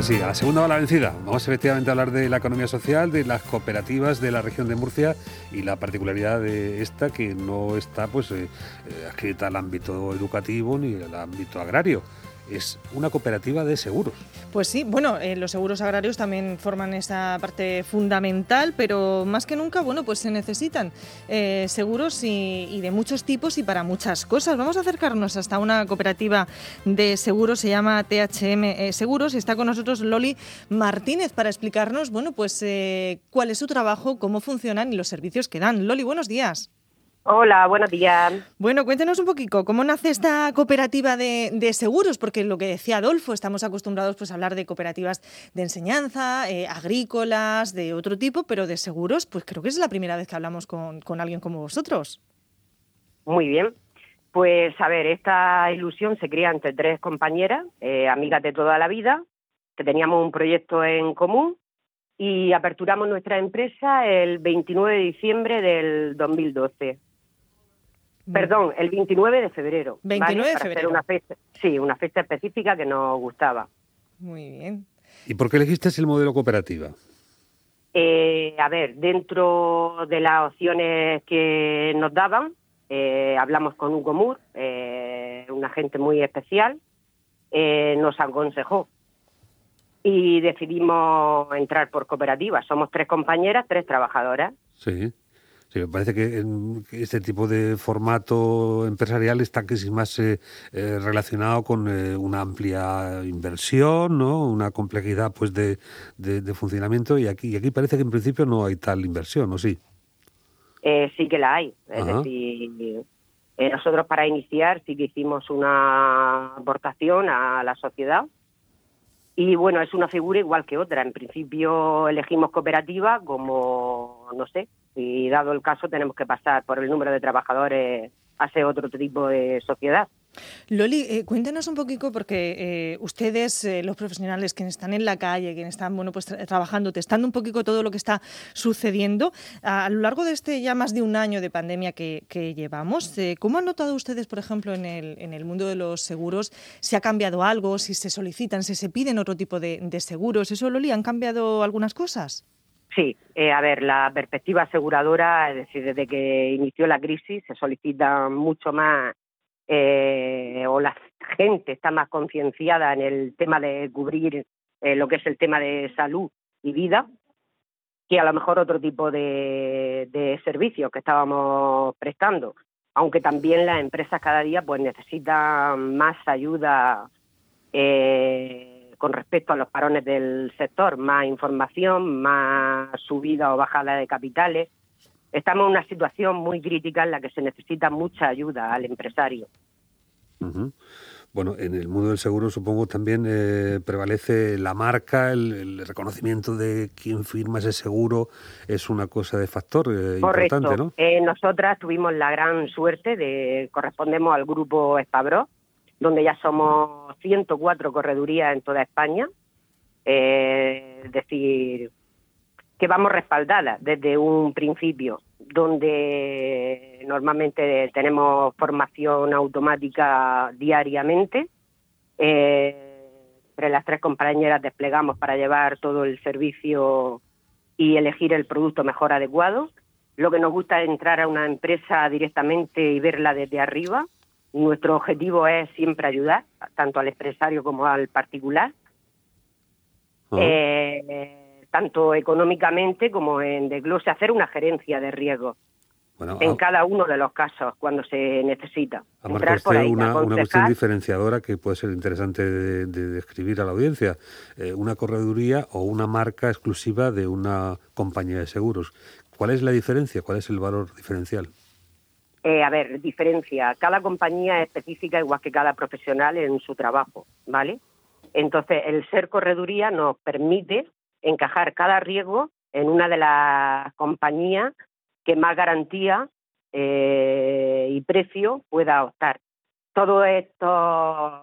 Así, a la segunda va la vencida. Vamos efectivamente a hablar de la economía social, de las cooperativas de la región de Murcia y la particularidad de esta que no está pues eh, eh, adscrita al ámbito educativo ni al ámbito agrario es una cooperativa de seguros. Pues sí, bueno, eh, los seguros agrarios también forman esa parte fundamental, pero más que nunca, bueno, pues se necesitan eh, seguros y, de muchos tipos y para muchas cosas. Vamos a acercarnos hasta una cooperativa de seguros, se llama THM eh, Seguros, y está con nosotros Loli Martínez para explicarnos, bueno, pues cuál es su trabajo, cómo funcionan y los servicios que dan. Loli, buenos días. Hola, buenos días. Bueno, cuéntenos un poquito, ¿cómo nace esta cooperativa de, seguros? Porque lo que decía Adolfo, estamos acostumbrados pues, a hablar de cooperativas de enseñanza, eh, agrícolas, de otro tipo, pero de seguros, pues creo que es la primera vez que hablamos con, alguien como vosotros. Muy bien. Pues a ver, esta ilusión se crea entre tres compañeras, eh, amigas de toda la vida, que teníamos un proyecto en común y aperturamos nuestra empresa el 29 de diciembre del 2012. Mm. Perdón, el 29 de febrero. 29 de febrero. una fecha, sí, una fecha específica que nos gustaba. Muy bien. ¿Y por qué elegiste el modelo cooperativa? Eh, a ver, dentro de las opciones que nos daban, eh, hablamos con un común, eh, una gente muy especial, nos aconsejó y decidimos entrar por cooperativa. Somos tres compañeras, tres trabajadoras. Sí. Sí, me parece que este tipo de formato empresarial está casi más eh, eh, relacionado con eh, una amplia inversión, ¿no? una complejidad pues de, de, funcionamiento y aquí, y aquí parece que en principio no hay tal inversión, ¿o sí? sí que la hay. Es decir, nosotros para iniciar sí que hicimos una aportación a la sociedad y bueno, es una figura igual que otra. En principio elegimos cooperativa como, no sé, y dado el caso tenemos que pasar por el número de trabajadores hace otro tipo de sociedad. Loli, eh, cuéntanos un poquito, porque eh, ustedes, eh, los profesionales que están en la calle, quienes están bueno, pues, trabajando, testando un poquito todo lo que está sucediendo, a, lo largo de este ya más de un año de pandemia que, llevamos, ¿cómo han notado ustedes, por ejemplo, en el, en el mundo de los seguros, si ha cambiado algo, si se solicitan, si se piden otro tipo de seguros? ¿Eso, Loli, han cambiado algunas cosas? Sí, eh, a ver, la perspectiva aseguradora, es decir, desde que inició la crisis se solicita mucho más, eh, o la gente está más concienciada en el tema de cubrir eh, lo que es el tema de salud y vida, que a lo mejor otro tipo de, de servicios que estábamos prestando, aunque también las empresas cada día pues necesitan más ayuda. Eh, con respecto a los parones del sector, más información, más subida o bajada de capitales. Estamos en una situación muy crítica en la que se necesita mucha ayuda al empresario. Bueno, en el mundo del seguro supongo también eh, prevalece la marca, el, reconocimiento de quién firma ese seguro es una cosa de factor eh, importante, ¿no? Eh, nosotras tuvimos la gran suerte de correspondemos al grupo Espabro, donde ya somos 104 corredurías en toda España. Eh, es decir, que vamos respaldadas desde un principio, donde normalmente tenemos formación automática diariamente. Eh, entre las tres compañeras desplegamos para llevar todo el servicio y elegir el producto mejor adecuado. Lo que nos gusta es entrar a una empresa directamente y verla desde arriba, nuestro objetivo es siempre ayudar, tanto al empresario como al particular, eh, tanto económicamente como en desglose, hacer una gerencia de riesgo. en cada uno de los casos, cuando se necesita. Entrar por ahí, una, una, cuestión diferenciadora que puede ser interesante de, describir a la audiencia. Eh, una correduría o una marca exclusiva de una compañía de seguros. ¿Cuál es la diferencia? ¿Cuál es el valor diferencial? Eh, a ver, diferencia. Cada compañía es específica igual que cada profesional en su trabajo, ¿vale? Entonces, el ser correduría nos permite encajar cada riesgo en una de las compañías que más garantía eh, y precio pueda optar. Todos estos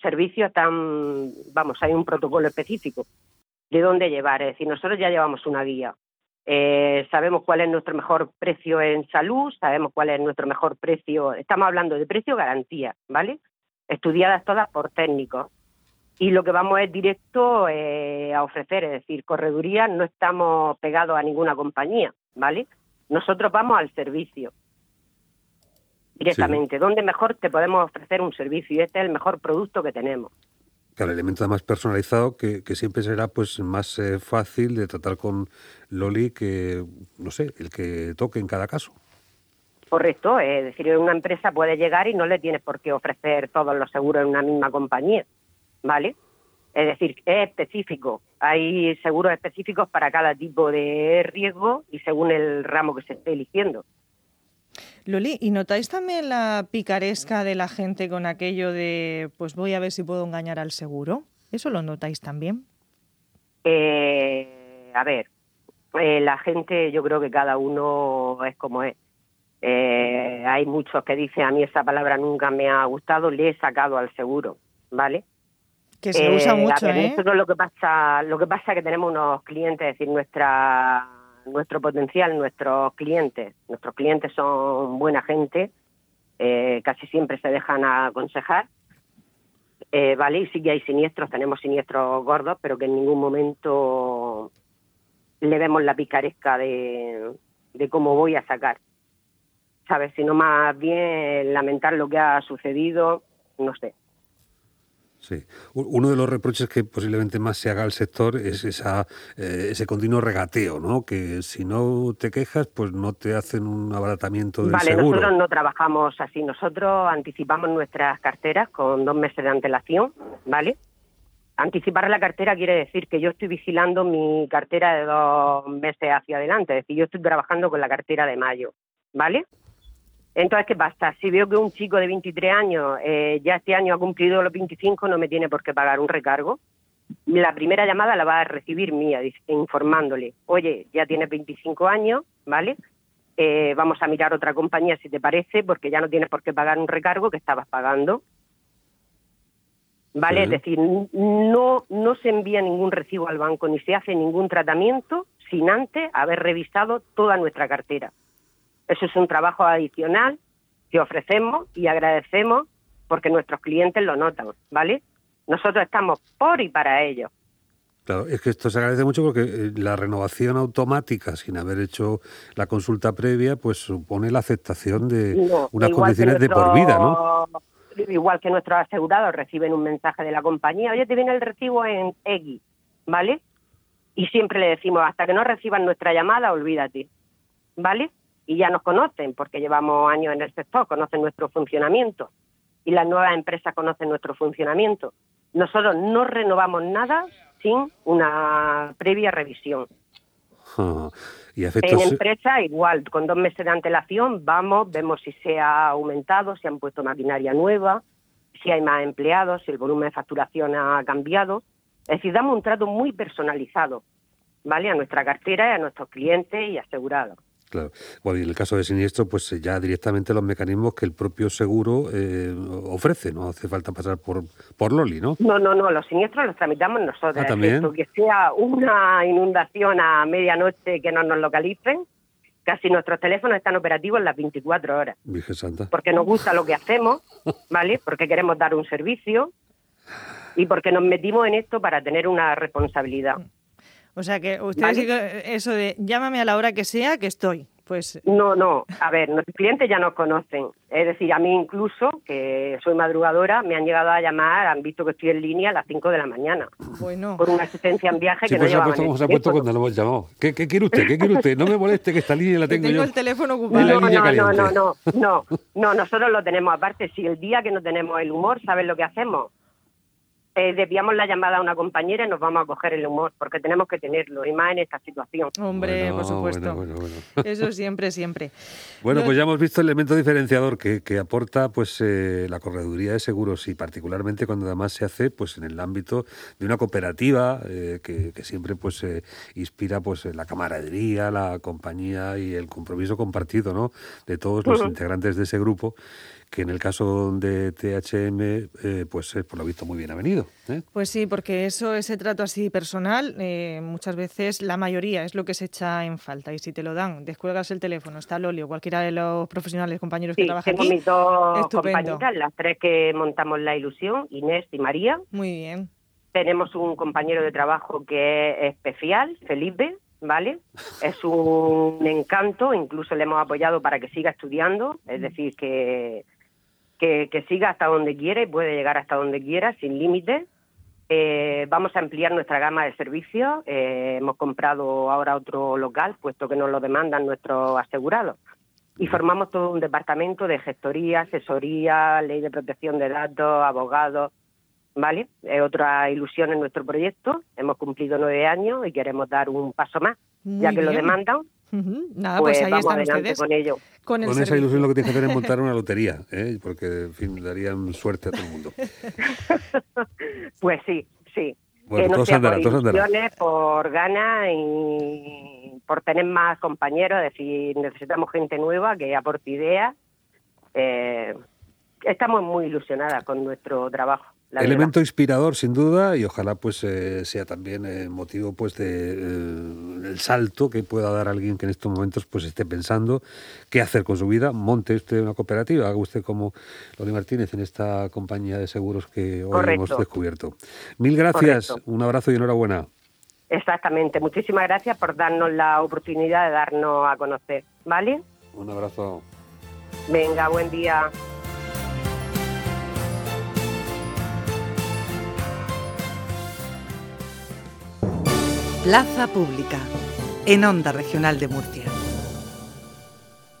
servicios están, vamos, hay un protocolo específico de dónde llevar. Es decir, nosotros ya llevamos una guía. Eh, sabemos cuál es nuestro mejor precio en salud, sabemos cuál es nuestro mejor precio, estamos hablando de precio garantía, ¿vale? Estudiadas todas por técnicos. y lo que vamos es directo eh, a ofrecer, es decir, correduría no estamos pegados a ninguna compañía, ¿vale? Nosotros vamos al servicio directamente, donde mejor te podemos ofrecer un servicio y este es el mejor producto que tenemos. Claro, el elemento más personalizado que, siempre será pues más eh, fácil de tratar con Loli que, no sé, el que toque en cada caso. Correcto, es decir, una empresa puede llegar y no le tienes por qué ofrecer todos los seguros en una misma compañía, ¿vale? Es decir, es específico. Hay seguros específicos para cada tipo de riesgo y según el ramo que se esté eligiendo. Loli, ¿y notáis también la picaresca de la gente con aquello de, pues voy a ver si puedo engañar al seguro? ¿Eso lo notáis también? Eh, a ver, eh, la gente, yo creo que cada uno es como es. Eh, hay muchos que dicen, a mí esa palabra nunca me ha gustado, le he sacado al seguro, ¿vale? Que se usa mucho, ¿eh? lo que pasa, lo que pasa es que tenemos unos clientes, es decir, nuestra nuestro potencial, nuestros clientes, nuestros clientes son buena gente, eh, casi siempre se dejan aconsejar, eh, vale, y sí que hay siniestros, tenemos siniestros gordos, pero que en ningún momento le vemos la picaresca de, de cómo voy a sacar, ¿sabes? Sino más bien lamentar lo que ha sucedido, no sé. Sí. Uno de los reproches que posiblemente más se haga al sector es esa, eh, ese continuo regateo, ¿no? Que si no te quejas, pues no te hacen un abaratamiento del vale, seguro. nosotros no trabajamos así. Nosotros anticipamos nuestras carteras con dos meses de antelación, ¿vale? Anticipar la cartera quiere decir que yo estoy vigilando mi cartera de dos meses hacia adelante. Es decir, yo estoy trabajando con la cartera de mayo, ¿vale? Entonces, ¿qué pasa? Si veo que un chico de 23 años eh, ya este año ha cumplido los 25, no me tiene por qué pagar un recargo. La primera llamada la va a recibir mía, informándole, oye, ya tienes 25 años, ¿vale? Eh, vamos a mirar otra compañía si te parece, porque ya no tienes por qué pagar un recargo que estabas pagando. ¿Vale? Es decir, no, no se envía ningún recibo al banco ni se hace ningún tratamiento sin antes haber revisado toda nuestra cartera. Eso es un trabajo adicional que ofrecemos y agradecemos porque nuestros clientes lo notan, ¿vale? Nosotros estamos por y para ellos. Claro, es que esto se agradece mucho porque eh, la renovación automática sin haber hecho la consulta previa, pues supone la aceptación de unas condiciones de por vida, ¿no? Igual que nuestros asegurados reciben un mensaje de la compañía, oye, te viene el recibo en X, ¿vale? Y siempre le decimos, hasta que no reciban nuestra llamada, olvídate, ¿vale? Y ya nos conocen porque llevamos años en el sector, conocen nuestro funcionamiento y las nuevas empresas conocen nuestro funcionamiento. Nosotros no renovamos nada sin una previa revisión. ¿Y En empresa igual, con dos meses de antelación vamos, vemos si se ha aumentado, si han puesto maquinaria nueva, si hay más empleados, si el volumen de facturación ha cambiado. Es decir, damos un trato muy personalizado, ¿vale? A nuestra cartera y a nuestros clientes y asegurados. Claro. Bueno, y en el caso de siniestro, pues eh, ya directamente los mecanismos que el propio seguro eh, ofrece, no hace falta pasar por, por Loli, ¿no? No, no, no, los siniestros los tramitamos nosotros. Ah, ¿también? Que sea una inundación a medianoche que no nos localicen, casi nuestros teléfonos están operativos las 24 horas. Virgen Santa. Porque nos gusta lo que hacemos, ¿vale? Porque queremos dar un servicio y porque nos metimos en esto para tener una responsabilidad. O sea que ustedes eso de llámame a la hora que sea, que estoy. Pues... No, no. A ver, nuestros clientes ya nos conocen. Es decir, a mí incluso, que soy madrugadora, me han llegado a llamar, han visto que estoy en línea a las 5 de la mañana. Bueno. Por una asistencia en viaje que no pues llevaban se ha puesto, se ha puesto cuando lo hemos llamado. ¿Qué, quiere usted? ¿Qué quiere usted? No me moleste que esta línea la tengo, tengo yo. el teléfono ocupado. No, no, no, no, no, no, no, nosotros lo tenemos aparte. Si el día que no tenemos el humor, ¿sabes lo que hacemos? Eh, desviamos la llamada a una compañera y nos vamos a coger el humor, porque tenemos que tenerlo, y más en esta situación. Hombre, por supuesto. Eso siempre, siempre. Bueno, pues ya hemos visto el elemento diferenciador que, aporta pues eh, la correduría de seguros y particularmente cuando además se hace pues en el ámbito de una cooperativa eh, que, siempre pues inspira pues la camaradería, la compañía y el compromiso compartido ¿no? de todos los integrantes de ese grupo que en el caso de THM, eh, pues es por lo visto muy bien avenido. ¿eh? Pues sí, porque eso, ese trato así personal, eh, muchas veces la mayoría es lo que se echa en falta. Y si te lo dan, descuelgas el teléfono, está Loli o cualquiera de los profesionales, compañeros que trabajan tengo aquí. mis dos compañeras, las tres que montamos la ilusión, Inés y María. Muy bien. Tenemos un compañero de trabajo que es especial, Felipe, ¿vale? Es un encanto, incluso le hemos apoyado para que siga estudiando, es decir, que, que, siga hasta donde quiera y puede llegar hasta donde quiera, sin límites. Eh, vamos a ampliar nuestra gama de servicios. Eh, hemos comprado ahora otro local, puesto que nos lo demandan nuestros asegurados. Y formamos todo un departamento de gestoría, asesoría, ley de protección de datos, abogados, ¿vale? Es otra ilusión en nuestro proyecto. Hemos cumplido nueve años y queremos dar un paso más, ya que lo demandan. Nada, pues, pues ahí están ustedes. con ello. Con, esa ilusión lo que tienes que hacer es montar una lotería, ¿eh? porque en fin, darían suerte a todo el mundo. pues sí, sí. Bueno, que no por ilusiones, por ganas y por tener más compañeros, es decir, necesitamos gente nueva que aporte ideas. Eh, estamos muy ilusionadas con nuestro trabajo. Elemento inspirador sin duda y ojalá pues eh, sea también eh, motivo pues de eh, el salto que pueda dar alguien que en estos momentos pues esté pensando qué hacer con su vida, monte usted una cooperativa, haga usted como Loli Martínez en esta compañía de seguros que hoy hemos descubierto. Mil gracias, un abrazo y enhorabuena. Exactamente, muchísimas gracias por darnos la oportunidad de darnos a conocer, ¿vale? Un abrazo. Venga, buen día. Plaza Pública, en Onda Regional de Murcia.